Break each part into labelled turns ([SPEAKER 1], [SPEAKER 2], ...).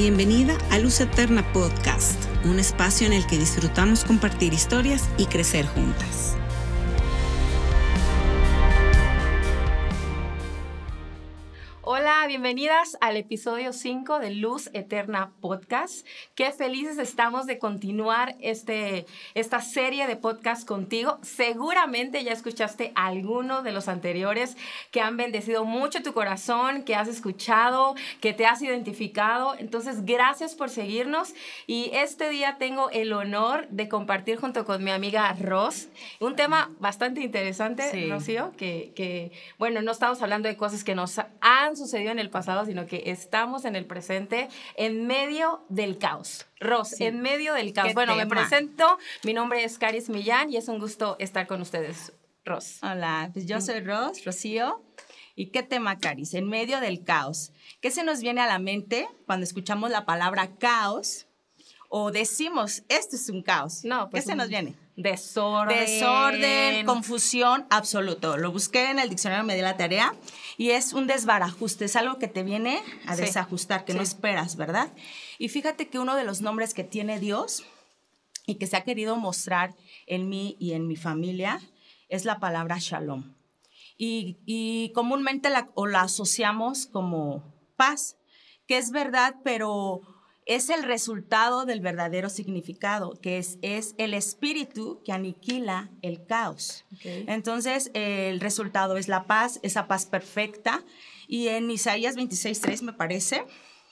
[SPEAKER 1] Bienvenida a Luz Eterna Podcast, un espacio en el que disfrutamos compartir historias y crecer juntas.
[SPEAKER 2] Bienvenidas al episodio 5 de Luz Eterna Podcast. Qué felices estamos de continuar este, esta serie de podcast contigo. Seguramente ya escuchaste alguno de los anteriores que han bendecido mucho tu corazón, que has escuchado, que te has identificado. Entonces, gracias por seguirnos. Y este día tengo el honor de compartir junto con mi amiga Ross un tema bastante interesante, Rocío, que, que, bueno, no estamos hablando de cosas que nos han sucedió en el pasado, sino que estamos en el presente, en medio del caos. Ros, en medio del caos. Bueno, me presento, mi nombre es Caris Millán y es un gusto estar con ustedes, Ros.
[SPEAKER 3] Hola, pues yo mm. soy Ros, Rocío. ¿Y qué tema, Caris? En medio del caos. ¿Qué se nos viene a la mente cuando escuchamos la palabra caos o decimos, esto es un caos? No, pues ¿Qué se nos viene?
[SPEAKER 2] Desorden.
[SPEAKER 3] Desorden, confusión, absoluto. Lo busqué en el diccionario, me di la tarea y es un desbarajuste, es algo que te viene a desajustar, que no esperas, ¿verdad? Y fíjate que uno de los nombres que tiene Dios y que se ha querido mostrar en mí y en mi familia es la palabra shalom. Y, comúnmente la, o la asociamos como paz, que es verdad, pero es el resultado del verdadero significado, que es, es el espíritu que aniquila el caos. Entonces, el resultado es la paz, esa paz perfecta. Y en Isaías 26.3 me parece,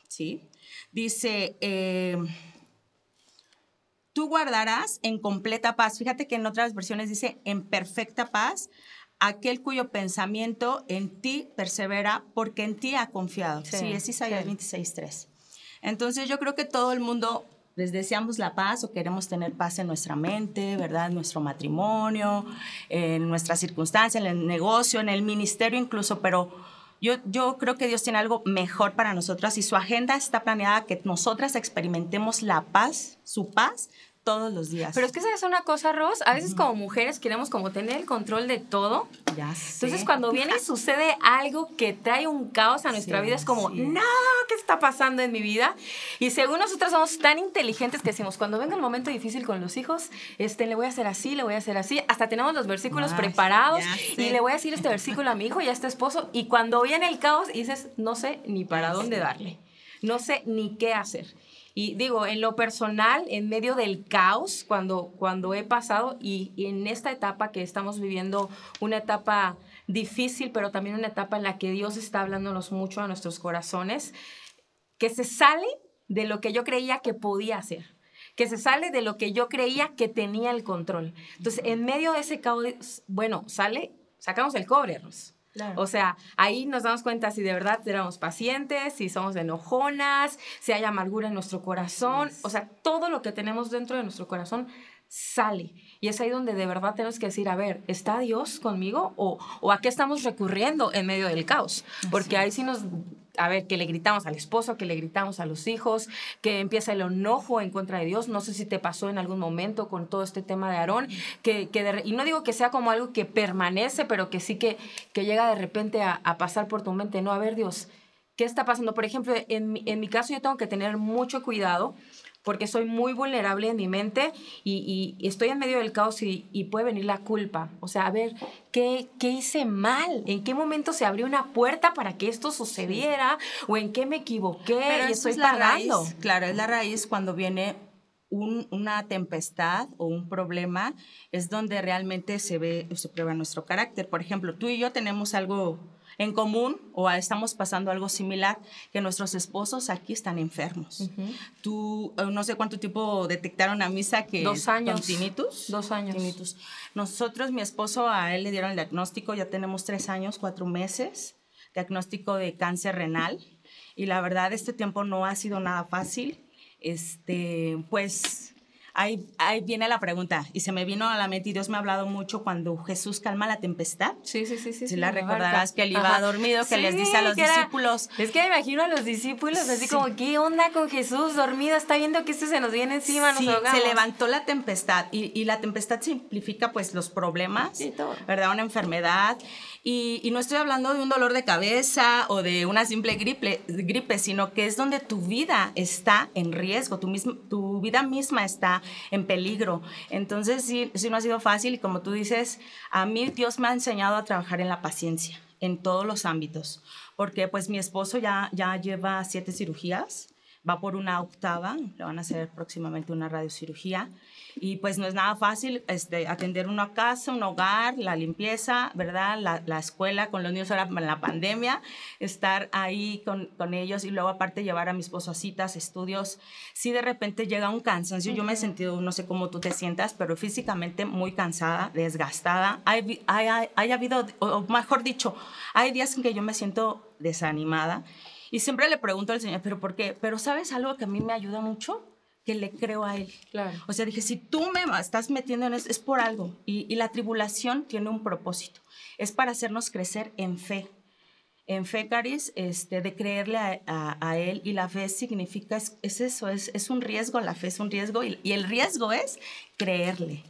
[SPEAKER 3] ¿sí? Dice, eh, tú guardarás en completa paz. Fíjate que en otras versiones dice en perfecta paz aquel cuyo pensamiento en ti persevera porque en ti ha confiado. Sí, es Isaías 26.3. Entonces yo creo que todo el mundo les deseamos la paz o queremos tener paz en nuestra mente, ¿verdad? En nuestro matrimonio, en nuestra circunstancia, en el negocio, en el ministerio incluso, pero yo, yo creo que Dios tiene algo mejor para nosotras y su agenda está planeada que nosotras experimentemos la paz, su paz, todos los días.
[SPEAKER 2] Pero es que es una cosa, Ros, a veces como mujeres queremos como tener el control de todo. Ya sé. Entonces cuando viene y sucede algo que trae un caos a nuestra vida, es como, no, ¿qué está pasando en mi vida? Y según nosotros somos tan inteligentes que decimos, cuando venga el momento difícil con los hijos, este, le voy a hacer así, le voy a hacer así. Hasta tenemos los versículos preparados y le voy a decir este versículo a mi hijo y a este esposo. Y cuando viene el caos, dices, no sé ni para dónde darle. No sé ni qué hacer. Y digo, en lo personal, en medio del caos, cuando, cuando he pasado y, en esta etapa que estamos viviendo, una etapa difícil, pero también una etapa en la que Dios está hablándonos mucho a nuestros corazones, que se sale de lo que yo creía que podía hacer que se sale de lo que yo creía que tenía el control. Entonces, en medio de ese caos, bueno, sale, sacamos el cobre, o sea, ahí nos damos cuenta si de verdad éramos pacientes, si somos enojonas, si hay amargura en nuestro corazón. O sea, todo lo que tenemos dentro de nuestro corazón sale. Y es ahí donde de verdad tenemos que decir, a ver, ¿está Dios conmigo o, o a qué estamos recurriendo en medio del caos? Porque ahí sí nos a ver, que le gritamos al esposo, que le gritamos a los hijos, que empieza el enojo en contra de Dios. No sé si te pasó en algún momento con todo este tema de Aarón, que, que y no digo que sea como algo que permanece, pero que sí que, que llega de repente a, a pasar por tu mente. No, a ver, Dios, ¿qué está pasando? Por ejemplo, en, en mi caso yo tengo que tener mucho cuidado porque soy muy vulnerable en mi mente y, estoy en medio del caos y, puede venir la culpa. O sea, a ver, ¿qué, ¿qué, hice mal? ¿En qué momento se abrió una puerta para que esto sucediera? ¿O en qué me equivoqué y estoy
[SPEAKER 3] es pagando? claro, es la raíz cuando viene una tempestad o un problema, es donde realmente se ve, se prueba nuestro carácter. Por ejemplo, tú y yo tenemos algo en común o estamos pasando algo similar, que nuestros esposos aquí están enfermos. Tú, eh, no sé cuánto tiempo detectaron a Misa que...
[SPEAKER 2] Dos años.
[SPEAKER 3] tinnitus.
[SPEAKER 2] Dos años.
[SPEAKER 3] Nosotros, mi esposo, a él le dieron el diagnóstico, ya tenemos tres años, cuatro meses, diagnóstico de cáncer renal. Y la verdad, este tiempo no ha sido nada fácil. Este, pues ahí, ahí viene la pregunta y se me vino a la mente y Dios me ha hablado mucho cuando Jesús calma la tempestad.
[SPEAKER 2] Sí, sí, sí, sí.
[SPEAKER 3] Si la recordarás que él iba dormido, que les dice a los discípulos.
[SPEAKER 2] es que me imagino a los discípulos así como, ¿qué onda con Jesús dormido? Está viendo que esto se nos viene encima, nos
[SPEAKER 3] Se levantó la tempestad y, y, la tempestad simplifica pues los problemas, ¿verdad? Una enfermedad. Y, y, no estoy hablando de un dolor de cabeza o de una simple gripe, gripe sino que es donde tu vida está en riesgo, tu, mismo, tu vida misma está en peligro. Entonces, sí, sí no ha sido fácil y como tú dices, a mí Dios me ha enseñado a trabajar en la paciencia, en todos los ámbitos, porque pues mi esposo ya, ya lleva siete cirugías, va por una octava, le van a hacer próximamente una radiocirugía y pues no es nada fácil este, atender una casa, un hogar, la limpieza, ¿verdad? La, la escuela con los niños ahora en la pandemia, estar ahí con, con, ellos y luego aparte llevar a mi esposo a citas, estudios. Si de repente llega un cansancio, yo me he sentido, no sé cómo tú te sientas, pero físicamente muy cansada, desgastada. Hay, hay, hay habido, o mejor dicho, hay días en que yo me siento desanimada. Y siempre le pregunto al Señor, ¿pero por qué? Pero ¿sabes algo que a mí me ayuda mucho? que le creo a Él.
[SPEAKER 2] Claro.
[SPEAKER 3] O sea, dije, si tú me estás metiendo en eso, es por algo. Y, la tribulación tiene un propósito. Es para hacernos crecer en fe. En fe, Caris, este, de creerle a, Él. Y la fe significa, es, eso, es, es, un riesgo, la fe es un riesgo. Y, y el riesgo es creerle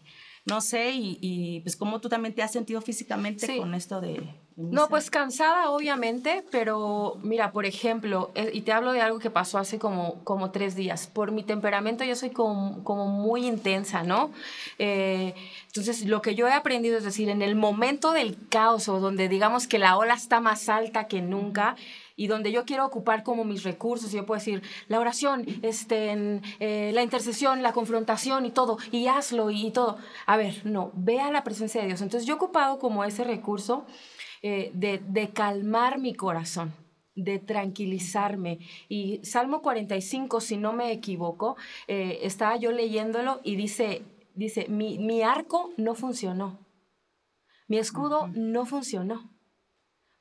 [SPEAKER 3] no sé, y, pues cómo tú también te has sentido físicamente con esto de...
[SPEAKER 2] No, pues cansada, obviamente, pero mira, por ejemplo, eh, y te hablo de algo que pasó hace como, como tres días. Por mi temperamento yo soy como, como muy intensa, ¿no? Eh, entonces, lo que yo he aprendido es decir, en el momento del caos o donde digamos que la ola está más alta que nunca, y donde yo quiero ocupar como mis recursos, y yo puedo decir, la oración, este, eh, la intercesión, la confrontación y todo, y hazlo y, todo. A ver, no, vea la presencia de Dios. Entonces yo he ocupado como ese recurso eh, de, calmar mi corazón de tranquilizarme. Y Salmo 45, si no me equivoco, eh, estaba yo leyéndolo y dice, dice, mi, mi arco no funcionó, mi escudo no funcionó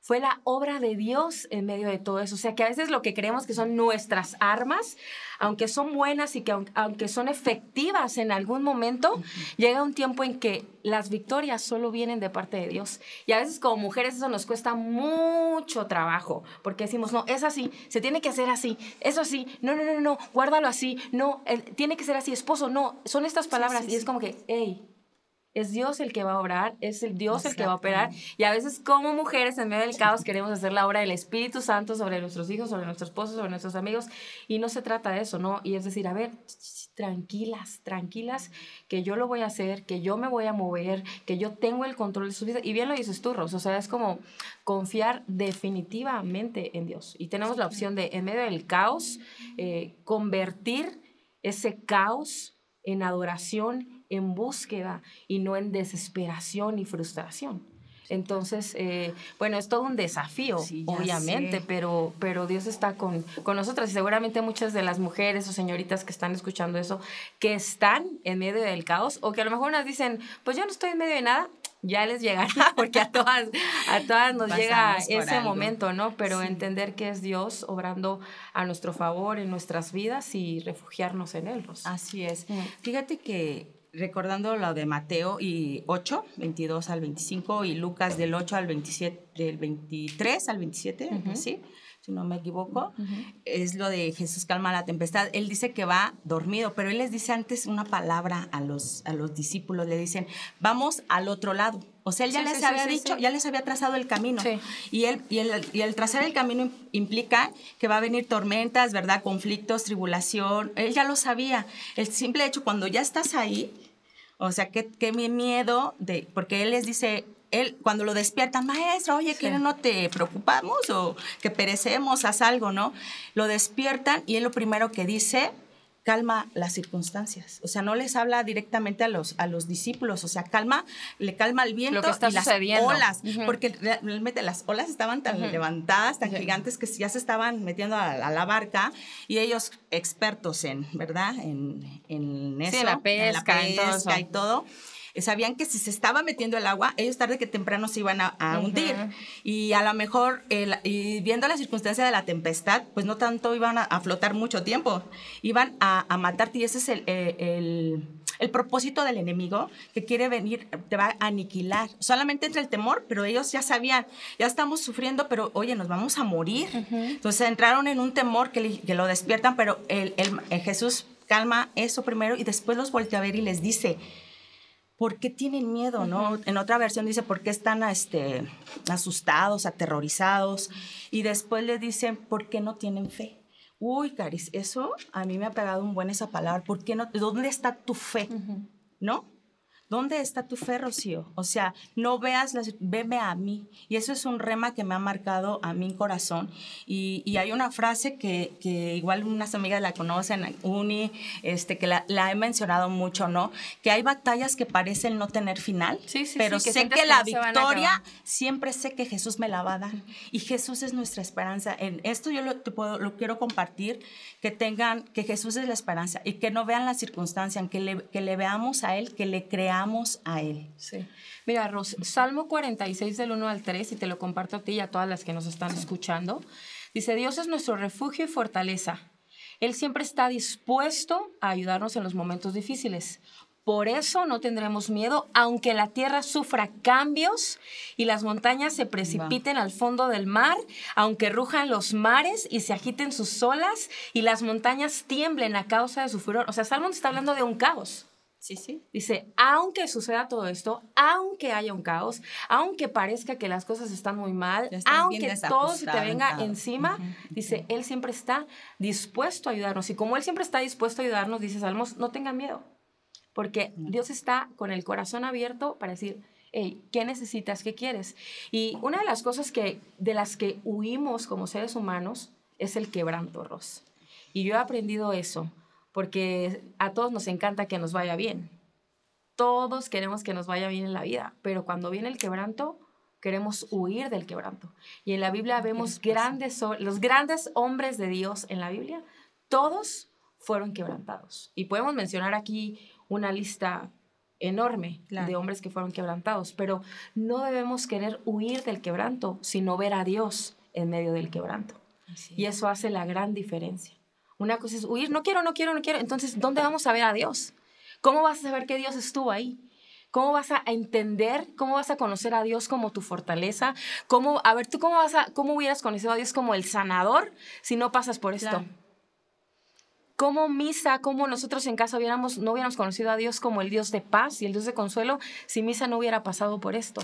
[SPEAKER 2] fue la obra de Dios en medio de todo eso. O sea, que a veces lo que creemos que son nuestras armas, aunque son buenas y que aunque son efectivas en algún momento, llega un tiempo en que las victorias solo vienen de parte de Dios. Y a veces como mujeres eso nos cuesta mucho trabajo, porque decimos, no, es así, se tiene que hacer así, eso así, no, no, no, no, guárdalo así, no, tiene que ser así, esposo, no, son estas palabras y es como que, hey, es Dios el que va a obrar, es el Dios el que va a operar. Y a veces como mujeres en medio del caos queremos hacer la obra del Espíritu Santo sobre nuestros hijos, sobre nuestros esposos, sobre nuestros amigos. Y no se trata de eso, ¿no? Y es decir, a ver, tranquilas, tranquilas, que yo lo voy a hacer, que yo me voy a mover, que yo tengo el control de su vida. Y bien lo dices tú, Ros, o sea, es como confiar definitivamente en Dios. Y tenemos la opción de, en medio del caos, eh, convertir ese caos en adoración en búsqueda y no en desesperación y frustración. Entonces, eh, bueno, es todo un desafío, obviamente, pero, pero Dios está con, con nosotras y seguramente muchas de las mujeres o señoritas que están escuchando eso, que están en medio del caos o que a lo mejor nos dicen, pues yo no estoy en medio de nada, ya les llegará, porque a todas, a todas nos llega ese momento, ¿no? Pero entender que es Dios obrando a nuestro favor en nuestras vidas y refugiarnos en Él.
[SPEAKER 3] Así es. Mm. Fíjate que recordando lo de Mateo y 8, 22 al 25 y Lucas del 8 al 27, del 23 al 27, ¿sí? Si no me equivoco, es lo de Jesús calma la tempestad. Él dice que va dormido, pero él les dice antes una palabra a los, a los discípulos, le dicen, vamos al otro lado. O sea, él ya les había dicho, ya les había trazado el camino. Y, él, y, el, y el trazar el camino implica que va a venir tormentas, ¿verdad? Conflictos, tribulación. Él ya lo sabía. El simple hecho, cuando ya estás ahí, o sea, qué, qué miedo de, porque él les dice, él cuando lo despiertan, maestro, oye, que no te preocupamos o que perecemos, haz algo, ¿no? Lo despiertan y él lo primero que dice, calma las circunstancias. O sea, no les habla directamente a los, a los discípulos, o sea, calma, le calma el viento y las olas, porque realmente las olas estaban tan levantadas, tan gigantes, que ya se estaban metiendo a, la barca y ellos expertos en, ¿verdad? En, en eso,
[SPEAKER 2] la pesca,
[SPEAKER 3] y todo sabían que si se estaba metiendo el agua, ellos tarde que temprano se iban a, hundir. Y a lo mejor, y viendo la circunstancia de la tempestad, pues no tanto iban a, flotar mucho tiempo, iban a, matarte y ese es eh, el, el, propósito del enemigo que quiere venir, te va a aniquilar. Solamente entre el temor, pero ellos ya sabían, ya estamos sufriendo, pero oye, nos vamos a morir. Entonces entraron en un temor que, que lo despiertan, pero el, el Jesús calma eso primero y después los voltea a ver y les dice, ¿por qué tienen miedo? ¿no? En otra versión dice, ¿por qué están este, asustados, aterrorizados? Y después le dicen, ¿por qué no tienen fe? Uy, Caris, eso a mí me ha pegado un buen esa palabra. ¿Por qué no? ¿Dónde está tu fe? ¿No? ¿Dónde está tu fe, Rocío? O sea, no veas, las, veme a mí. Y eso es un rema que me ha marcado a mi corazón. Y, hay una frase que, igual unas amigas la conocen, Uni, este, que la, he mencionado mucho, ¿no? Que hay batallas que parecen no tener final, sí, sí, pero sé que, la victoria, siempre sé que Jesús me la va a dar. Y Jesús es nuestra esperanza. En esto yo lo, puedo, lo quiero compartir, que tengan, que Jesús es la esperanza y que no vean la circunstancia, que le, que le veamos a Él, que le creamos a Él.
[SPEAKER 2] Sí. Mira, Ros, Salmo 46 del 1 al 3, y te lo comparto a ti y a todas las que nos están escuchando, dice, Dios es nuestro refugio y fortaleza. Él siempre está dispuesto a ayudarnos en los momentos difíciles. Por eso no tendremos miedo, aunque la tierra sufra cambios y las montañas se precipiten al fondo del mar, aunque rujan los mares y se agiten sus olas y las montañas tiemblen a causa de su furor. O sea, Salmo está hablando de un caos.
[SPEAKER 3] Sí, sí.
[SPEAKER 2] Dice, aunque suceda todo esto, aunque haya un caos, aunque parezca que las cosas están muy mal, aunque todo se te venga encima, dice, Él siempre está dispuesto a ayudarnos. Y como Él siempre está dispuesto a ayudarnos, dice Salmos, no tengan miedo, porque Dios está con el corazón abierto para decir, hey, ¿qué necesitas? ¿Qué quieres? Y una de las cosas que, de las que huimos como seres humanos es el quebranto, Ros. Y yo he aprendido eso porque a todos nos encanta que nos vaya bien. Todos queremos que nos vaya bien en la vida, pero cuando viene el quebranto, queremos huir del quebranto. Y en la Biblia vemos grandes, los grandes hombres de Dios en la Biblia, todos fueron quebrantados. Y podemos mencionar aquí una lista enorme de hombres que fueron quebrantados, pero no debemos querer huir del quebranto, sino ver a Dios en medio del quebranto. Y eso hace la gran diferencia. Una cosa es huir, no quiero, no quiero, no quiero. Entonces, ¿dónde vamos a ver a Dios? ¿Cómo vas a saber que Dios estuvo ahí? ¿Cómo vas a entender, cómo vas a conocer a Dios como tu fortaleza? ¿Cómo, a ver, tú cómo vas a, cómo hubieras conocido a Dios como el sanador si no pasas por esto? ¿Cómo misa, cómo nosotros en casa hubiéramos, no hubiéramos conocido a Dios como el Dios de paz y el Dios de consuelo si misa no hubiera pasado por esto?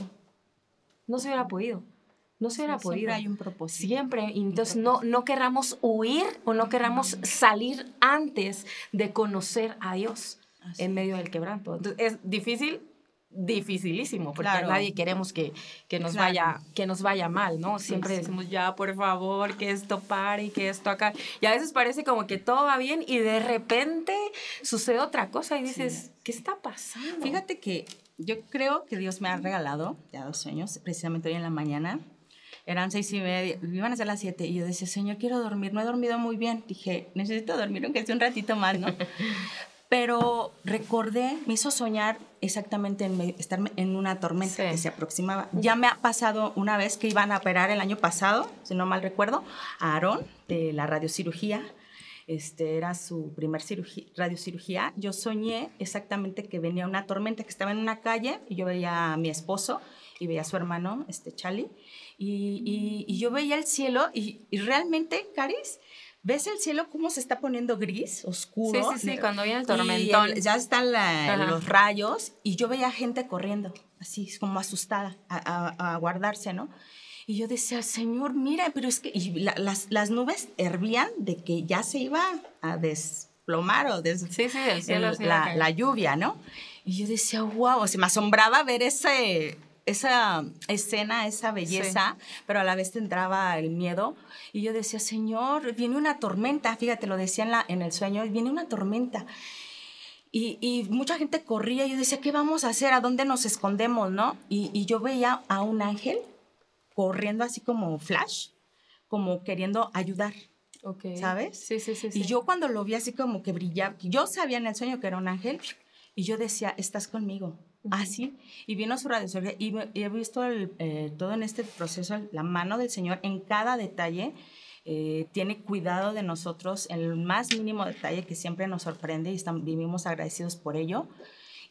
[SPEAKER 2] No se hubiera podido no se hubiera podido.
[SPEAKER 3] Siempre hay un propósito.
[SPEAKER 2] Siempre. Entonces, no, no querramos huir o no querramos salir antes de conocer a Dios en medio del quebranto. Entonces, es difícil, dificilísimo, porque nadie queremos que, que, nos vaya, que nos vaya mal, ¿no? Siempre decimos, ya, por favor, que esto pare y que esto acá. Y a veces parece como que todo va bien y de repente sucede otra cosa y dices, ¿qué está pasando?
[SPEAKER 3] Fíjate que yo creo que Dios me ha regalado ya dos sueños, precisamente hoy en la mañana, eran seis y media, iban a ser las siete, y yo decía, Señor, quiero dormir, no he dormido muy bien. Dije, necesito dormir, aunque sea un ratito más, ¿no? Pero recordé, me hizo soñar exactamente en estar en una tormenta que se aproximaba. Ya me ha pasado una vez que iban a operar el año pasado, si no mal recuerdo, a Aarón de la radiocirugía. Este era su primer cirugía, radiocirugía. Yo soñé exactamente que venía una tormenta, que estaba en una calle y yo veía a mi esposo y veía a su hermano, este Charlie, y, y, yo veía el cielo y, y, realmente, Caris, ves el cielo cómo se está poniendo gris, oscuro.
[SPEAKER 2] Sí, sí, sí, cuando viene el tormentón.
[SPEAKER 3] ya están los rayos y yo veía gente corriendo, así como asustada, a, a, guardarse, ¿no? Y yo decía, Señor, mira, pero es que y las, las, nubes hervían de que ya se iba a desplomar o des,
[SPEAKER 2] sí, sí, el cielo
[SPEAKER 3] la, la, lluvia, ¿no? Y yo decía, wow, o sea, me asombraba ver ese, esa escena, esa belleza, pero a la vez te entraba el miedo. Y yo decía, Señor, viene una tormenta, fíjate, lo decía en, la, en el sueño, viene una tormenta. Y, y, mucha gente corría y yo decía, ¿qué vamos a hacer? ¿A dónde nos escondemos? ¿no? Y, y yo veía a un ángel corriendo así como flash, como queriendo ayudar. Okay. ¿Sabes?
[SPEAKER 2] Sí, sí, sí.
[SPEAKER 3] Y yo cuando lo vi así como que brillaba, yo sabía en el sueño que era un ángel y yo decía, estás conmigo así, y vino su radio y, he visto eh, todo en este proceso, la mano del Señor en cada detalle. Eh, tiene cuidado de nosotros en el más mínimo detalle que siempre nos sorprende y estamos, vivimos agradecidos por ello.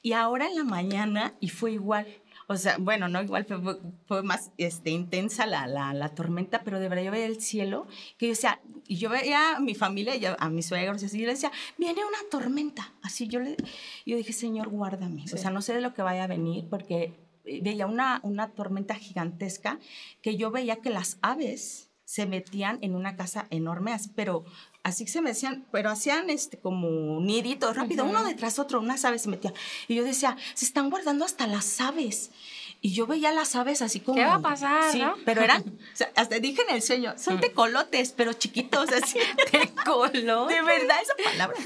[SPEAKER 3] Y ahora en la mañana, y fue igual, o sea, bueno, no igual, fue, fue más este, intensa la, la, la, tormenta, pero de verdad yo veía el cielo, que yo decía, y yo veía a mi familia, y a, mis suegros, y así, yo le decía, viene una tormenta. Así yo le, yo dije, Señor, guárdame. O sea, no sé de lo que vaya a venir, porque veía una, una tormenta gigantesca que yo veía que las aves se metían en una casa enorme, pero así se me decían, pero hacían este como niditos rápido, uno detrás otro, unas aves se metían. Y yo decía, se están guardando hasta las aves. Y yo veía las aves así como.
[SPEAKER 2] ¿Qué va a pasar?
[SPEAKER 3] Sí, pero eran, hasta dije en el sueño, son tecolotes, pero chiquitos, así.
[SPEAKER 2] ¿Tecolotes?
[SPEAKER 3] De verdad, esa palabra.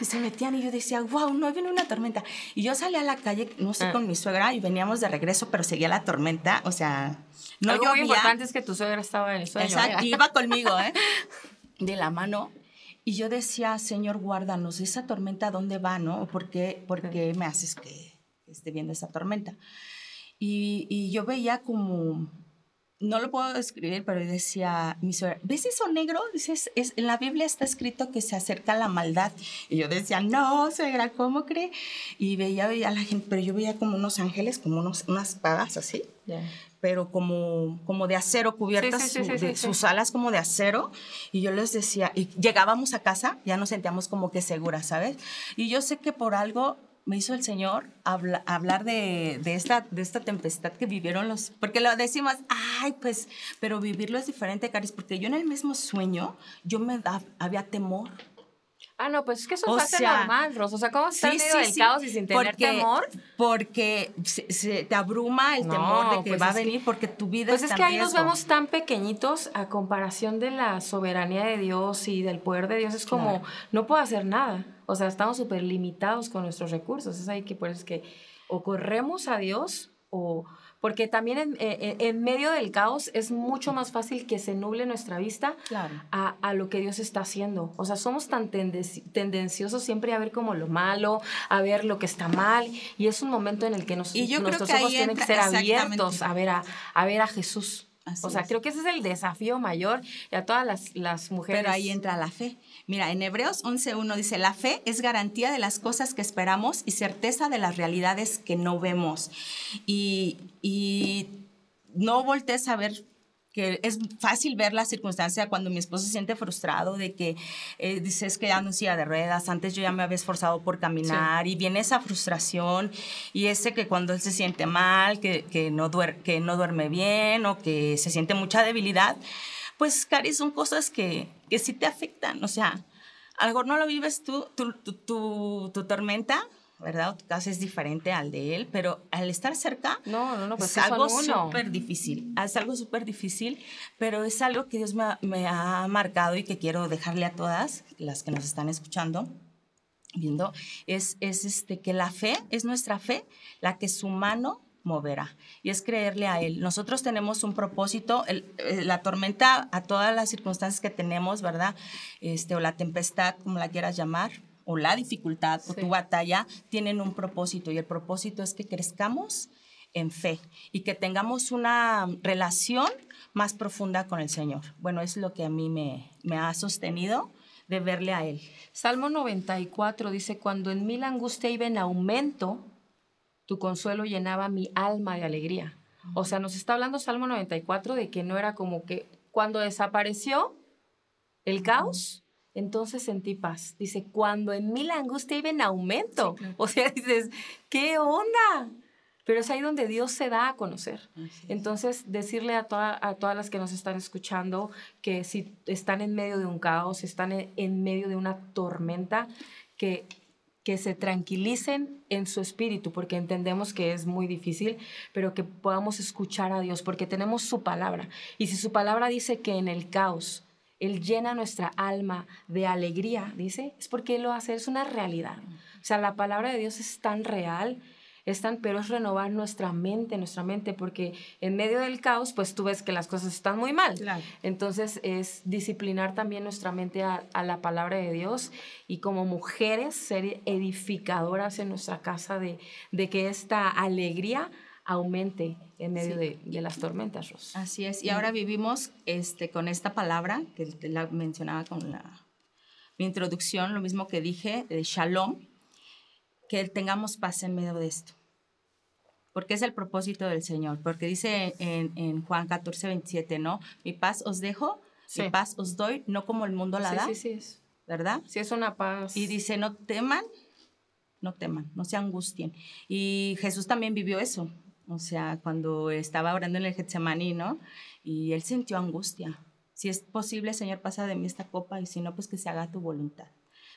[SPEAKER 3] Y se metían y yo decía, wow, no viene una tormenta. Y yo salí a la calle, no sé, ah. con mi suegra y veníamos de regreso, pero seguía la tormenta, o sea.
[SPEAKER 2] No Algo muy importante es que tu suegra estaba en el sueño.
[SPEAKER 3] Exacto, iba conmigo, ¿eh? De la mano. Y yo decía, Señor, guárdanos, esa tormenta, ¿dónde va, no? ¿Por qué, por qué me haces que esté viendo esa tormenta? Y, y yo veía como, no lo puedo describir, pero decía, mi suegra, ¿ves eso negro? Dices, es, en la Biblia está escrito que se acerca la maldad. Y yo decía, no, suegra, ¿cómo cree? Y veía, veía a la gente, pero yo veía como unos ángeles, como unos, unas espadas así pero como, como de acero, cubiertas sus alas como de acero. Y yo les decía, y llegábamos a casa, ya nos sentíamos como que seguras, ¿sabes? Y yo sé que por algo me hizo el Señor hablar de, de, esta, de esta tempestad que vivieron los, porque lo decimos, ay, pues, pero vivirlo es diferente, Caris, porque yo en el mismo sueño, yo me había temor
[SPEAKER 2] Ah, no, pues es que eso o hace normal, Ros. O sea, ¿cómo estás sí, medio del caos y sin tener temor?
[SPEAKER 3] Porque se, te abruma el temor de que pues va a venir porque tu vida
[SPEAKER 2] Pues
[SPEAKER 3] es
[SPEAKER 2] que ahí nos vemos tan pequeñitos a comparación de la soberanía de Dios y del poder de Dios. Es como, no puedo hacer nada. O sea, estamos súper limitados con nuestros recursos. Es ahí que por eso es que o corremos a Dios o porque también en, en, medio del caos es mucho más fácil que se nuble nuestra vista a, a, lo que Dios está haciendo. O sea, somos tan tendenciosos siempre a ver como lo malo, a ver lo que está mal, y es un momento en el que nos, nuestros ojos tienen que ser abiertos a ver a, a ver a Jesús o sea, creo que ese es el desafío mayor y a todas las, las, mujeres.
[SPEAKER 3] Pero ahí entra la fe. Mira, en Hebreos 11.1 dice, la fe es garantía de las cosas que esperamos y certeza de las realidades que no vemos. Y, y no voltees a ver que es fácil ver la circunstancia cuando mi esposo se siente frustrado de que eh, dices que ya no silla de ruedas, antes yo ya me había esforzado por caminar y viene esa frustración y ese que cuando él se siente mal, que, que, no, que no duerme bien o que se siente mucha debilidad, pues Cari, son cosas que, que sí te afectan, o sea, a lo mejor no lo vives tú, tu, tu, tu, tu tormenta, ¿verdad? Tu caso es diferente al de él, pero al estar cerca
[SPEAKER 2] no, no, no, pues
[SPEAKER 3] es algo súper difícil. Es algo súper difícil, pero es algo que Dios me ha, marcado y que quiero dejarle a todas las que nos están escuchando viendo, es, es este, que la fe, es nuestra fe la que su mano moverá y es creerle a Él. Nosotros tenemos un propósito, el, eh, la tormenta, a todas las circunstancias que tenemos, ¿verdad? Este, o la tempestad, como la quieras llamar, o la dificultad o tu batalla tienen un propósito y el propósito es que crezcamos en fe y que tengamos una relación más profunda con el Señor. Bueno, es lo que a mí me, me ha sostenido de verle a Él.
[SPEAKER 2] Salmo 94 dice, cuando en mí la angustia iba en aumento, tu consuelo llenaba mi alma de alegría. O sea, nos está hablando Salmo 94 de que no era como que cuando desapareció el caos, entonces sentí paz. Dice, cuando en mí la angustia iba en aumento. O sea, dices, ¿qué onda? Pero es ahí donde Dios se da a conocer. Entonces, decirle a, a todas las que nos están escuchando que si están en medio de un caos, están en, medio de una tormenta, que, que se tranquilicen en su espíritu, porque entendemos que es muy difícil, pero que podamos escuchar a Dios, porque tenemos su palabra. Y si su palabra dice que en el caos, él llena nuestra alma de alegría, dice, es porque Él lo hace, es una realidad. O sea, la palabra de Dios es tan real están, pero es renovar nuestra mente, nuestra mente, porque en medio del caos, pues tú ves que las cosas están muy mal. Entonces es disciplinar también nuestra mente a, la palabra de Dios y como mujeres ser edificadoras en nuestra casa de, de que esta alegría aumente en medio de, las tormentas, Ros.
[SPEAKER 3] Así es. Y ahora vivimos este, con esta palabra que la mencionaba con la, mi introducción, lo mismo que dije, de shalom, que tengamos paz en medio de esto. Porque es el propósito del Señor. Porque dice en, Juan 14, 27, ¿no? Mi paz os dejo, mi paz os doy, no como el mundo la da.
[SPEAKER 2] Sí, sí, sí.
[SPEAKER 3] ¿Verdad?
[SPEAKER 2] Sí, es una paz.
[SPEAKER 3] Y dice, no teman, no teman, no se angustien. Y Jesús también vivió eso. O sea, cuando estaba orando en el Getsemaní, ¿no? Y él sintió angustia. Si es posible, Señor, pasa de mí esta copa y si no, pues que se haga tu voluntad.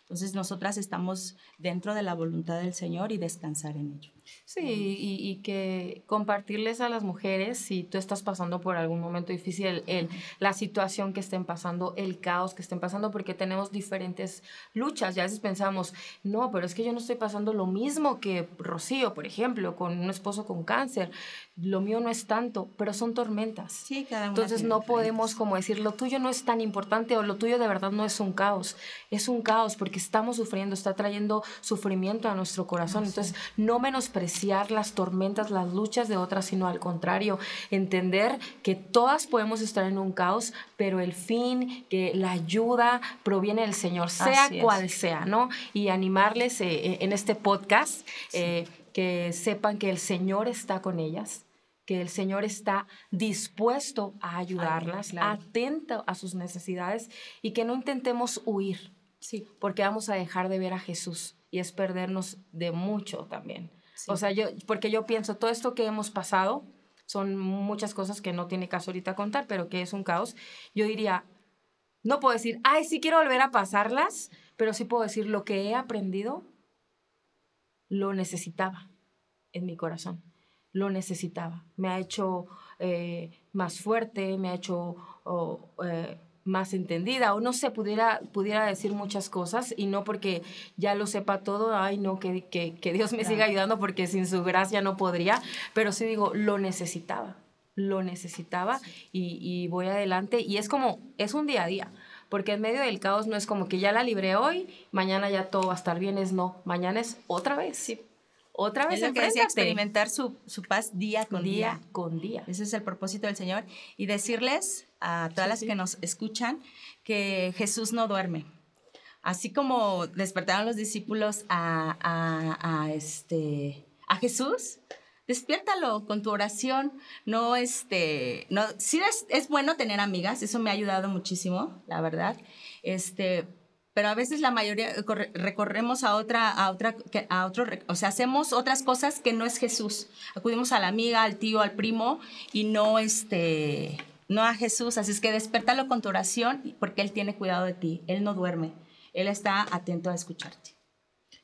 [SPEAKER 3] Entonces nosotras estamos dentro de la voluntad del Señor y descansar en ello.
[SPEAKER 2] Sí, y, que compartirles a las mujeres si tú estás pasando por algún momento difícil, el, la situación que estén pasando, el caos que estén pasando, porque tenemos diferentes luchas. Ya a veces pensamos, no, pero es que yo no estoy pasando lo mismo que Rocío, por ejemplo, con un esposo con cáncer. Lo mío no es tanto, pero son tormentas.
[SPEAKER 3] Sí, cada
[SPEAKER 2] Entonces no podemos como decir, lo tuyo no es tan importante o lo tuyo de verdad no es un caos. Es un caos porque estamos sufriendo, está trayendo sufrimiento a nuestro corazón. Entonces no menos apreciar las tormentas, las luchas de otras, sino al contrario, entender que todas podemos estar en un caos, pero el fin, que la ayuda proviene del Señor, sea cual sea, ¿no? Y animarles eh, eh, en este podcast eh, que sepan que el Señor está con ellas que el Señor está dispuesto a ayudarlas, atento a sus necesidades y que no intentemos huir, sí. porque vamos a dejar de ver a Jesús y es perdernos de mucho también. O sea, yo, porque yo pienso, todo esto que hemos pasado son muchas cosas que no tiene caso ahorita contar, pero que es un caos. Yo diría, no puedo decir, ay, sí quiero volver a pasarlas, pero sí puedo decir, lo que he aprendido, lo necesitaba en mi corazón, lo necesitaba. Me ha hecho eh, más fuerte, me ha hecho eh, más entendida o no sé, pudiera, pudiera decir muchas cosas y no porque ya lo sepa todo, ay no, que, que, Dios me siga ayudando porque sin su gracia no podría, pero sí digo, lo necesitaba, lo necesitaba y, y, voy adelante y es como, es un día a día. Porque en medio del caos no es como que ya la libré hoy, mañana ya todo va a estar bien, es no, mañana es otra vez. Sí otra vez
[SPEAKER 3] es que experimentar su, su, paz día con día,
[SPEAKER 2] día, con día.
[SPEAKER 3] Ese es el propósito del Señor. Y decirles a todas las que nos escuchan que Jesús no duerme. Así como despertaron los discípulos a, a, a este, a Jesús, despiértalo con tu oración. No, este, no, sí es, es, bueno tener amigas, eso me ha ayudado muchísimo, la verdad. Este, pero a veces la mayoría recorremos a otra, a otra, a otro, o sea, hacemos otras cosas que no es Jesús. Acudimos a la amiga, al tío, al primo y no este, no a Jesús. Así es que despertalo con tu oración porque Él tiene cuidado de ti. Él no duerme. Él está atento a escucharte.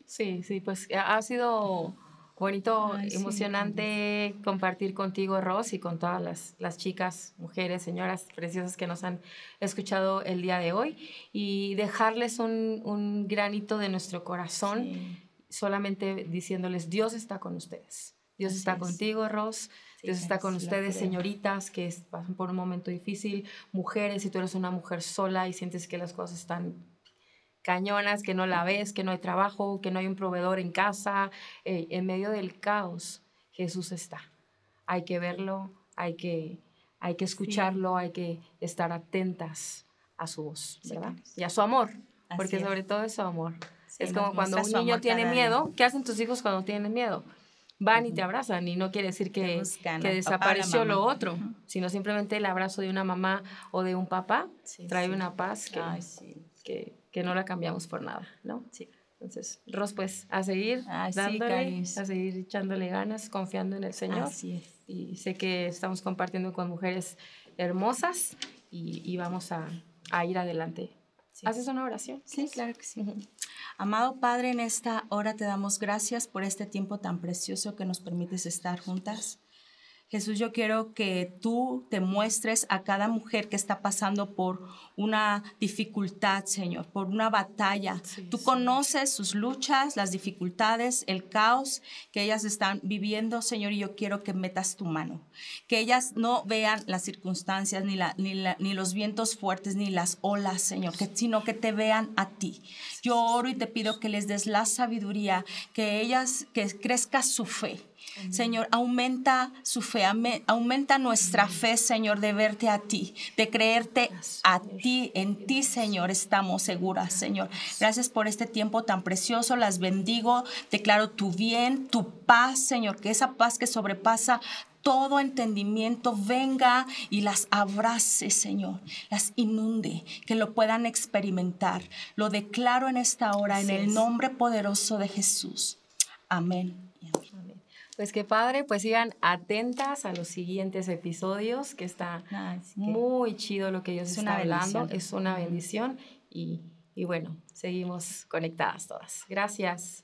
[SPEAKER 2] Sí, sí, pues ha sido bonito, emocionante compartir contigo, Ros, y con todas las, las, chicas, mujeres, señoras preciosas que nos han escuchado el día de hoy y dejarles un, un granito de nuestro corazón, solamente diciéndoles, Dios está con ustedes. Dios está contigo, Ros. Dios está con ustedes, señoritas que pasan por un momento difícil, mujeres, si tú eres una mujer sola y sientes que las cosas están cañonas, que no la ves, que no hay trabajo, que no hay un proveedor en casa, eh, en medio del caos, Jesús está. Hay que verlo, hay que, hay que escucharlo, hay que estar atentas a su voz, ¿verdad? y a su amor, porque sobre todo es su amor. es como cuando un niño tiene miedo, ¿qué hacen tus hijos cuando tienen miedo? Van y te abrazan y no quiere decir que, que desapareció lo otro, sino simplemente el abrazo de una mamá o de un papá trae una paz que, que que no la cambiamos por nada, ¿no? Sí. Entonces, Ros, pues a seguir dándole, a seguir echándole ganas, confiando en el Señor. Así es. Y sé que estamos compartiendo con mujeres hermosas y, vamos a, ir adelante. ¿Haces una oración?
[SPEAKER 3] Sí, claro que sí. Amado Padre, en esta hora te damos gracias por este tiempo tan precioso que nos permites estar juntas. Jesús, yo quiero que tú te muestres a cada mujer que está pasando por una dificultad, Señor, por una batalla. tú conoces sus luchas, las dificultades, el caos que ellas están viviendo, Señor, y yo quiero que metas tu mano. Que ellas no vean las circunstancias, ni, la, ni, ni los vientos fuertes, ni las olas, Señor, que, sino que te vean a ti. Yo oro y te pido que les des la sabiduría, que ellas, que crezca su fe Señor, aumenta su fe, aumenta nuestra fe, Señor, de verte a ti, de creerte a ti, en ti, Señor, estamos seguras, Señor. Gracias por este tiempo tan precioso, las bendigo, declaro tu bien, tu paz, Señor, que esa paz que sobrepasa todo entendimiento venga y las abrace, Señor, las inunde, que lo puedan experimentar. Lo declaro en esta hora, en el nombre poderoso de Jesús. Amén.
[SPEAKER 2] Pues qué padre, pues sigan atentas a los siguientes episodios, que está muy chido lo que ellos están hablando, es una bendición y, y bueno, seguimos conectadas todas. Gracias.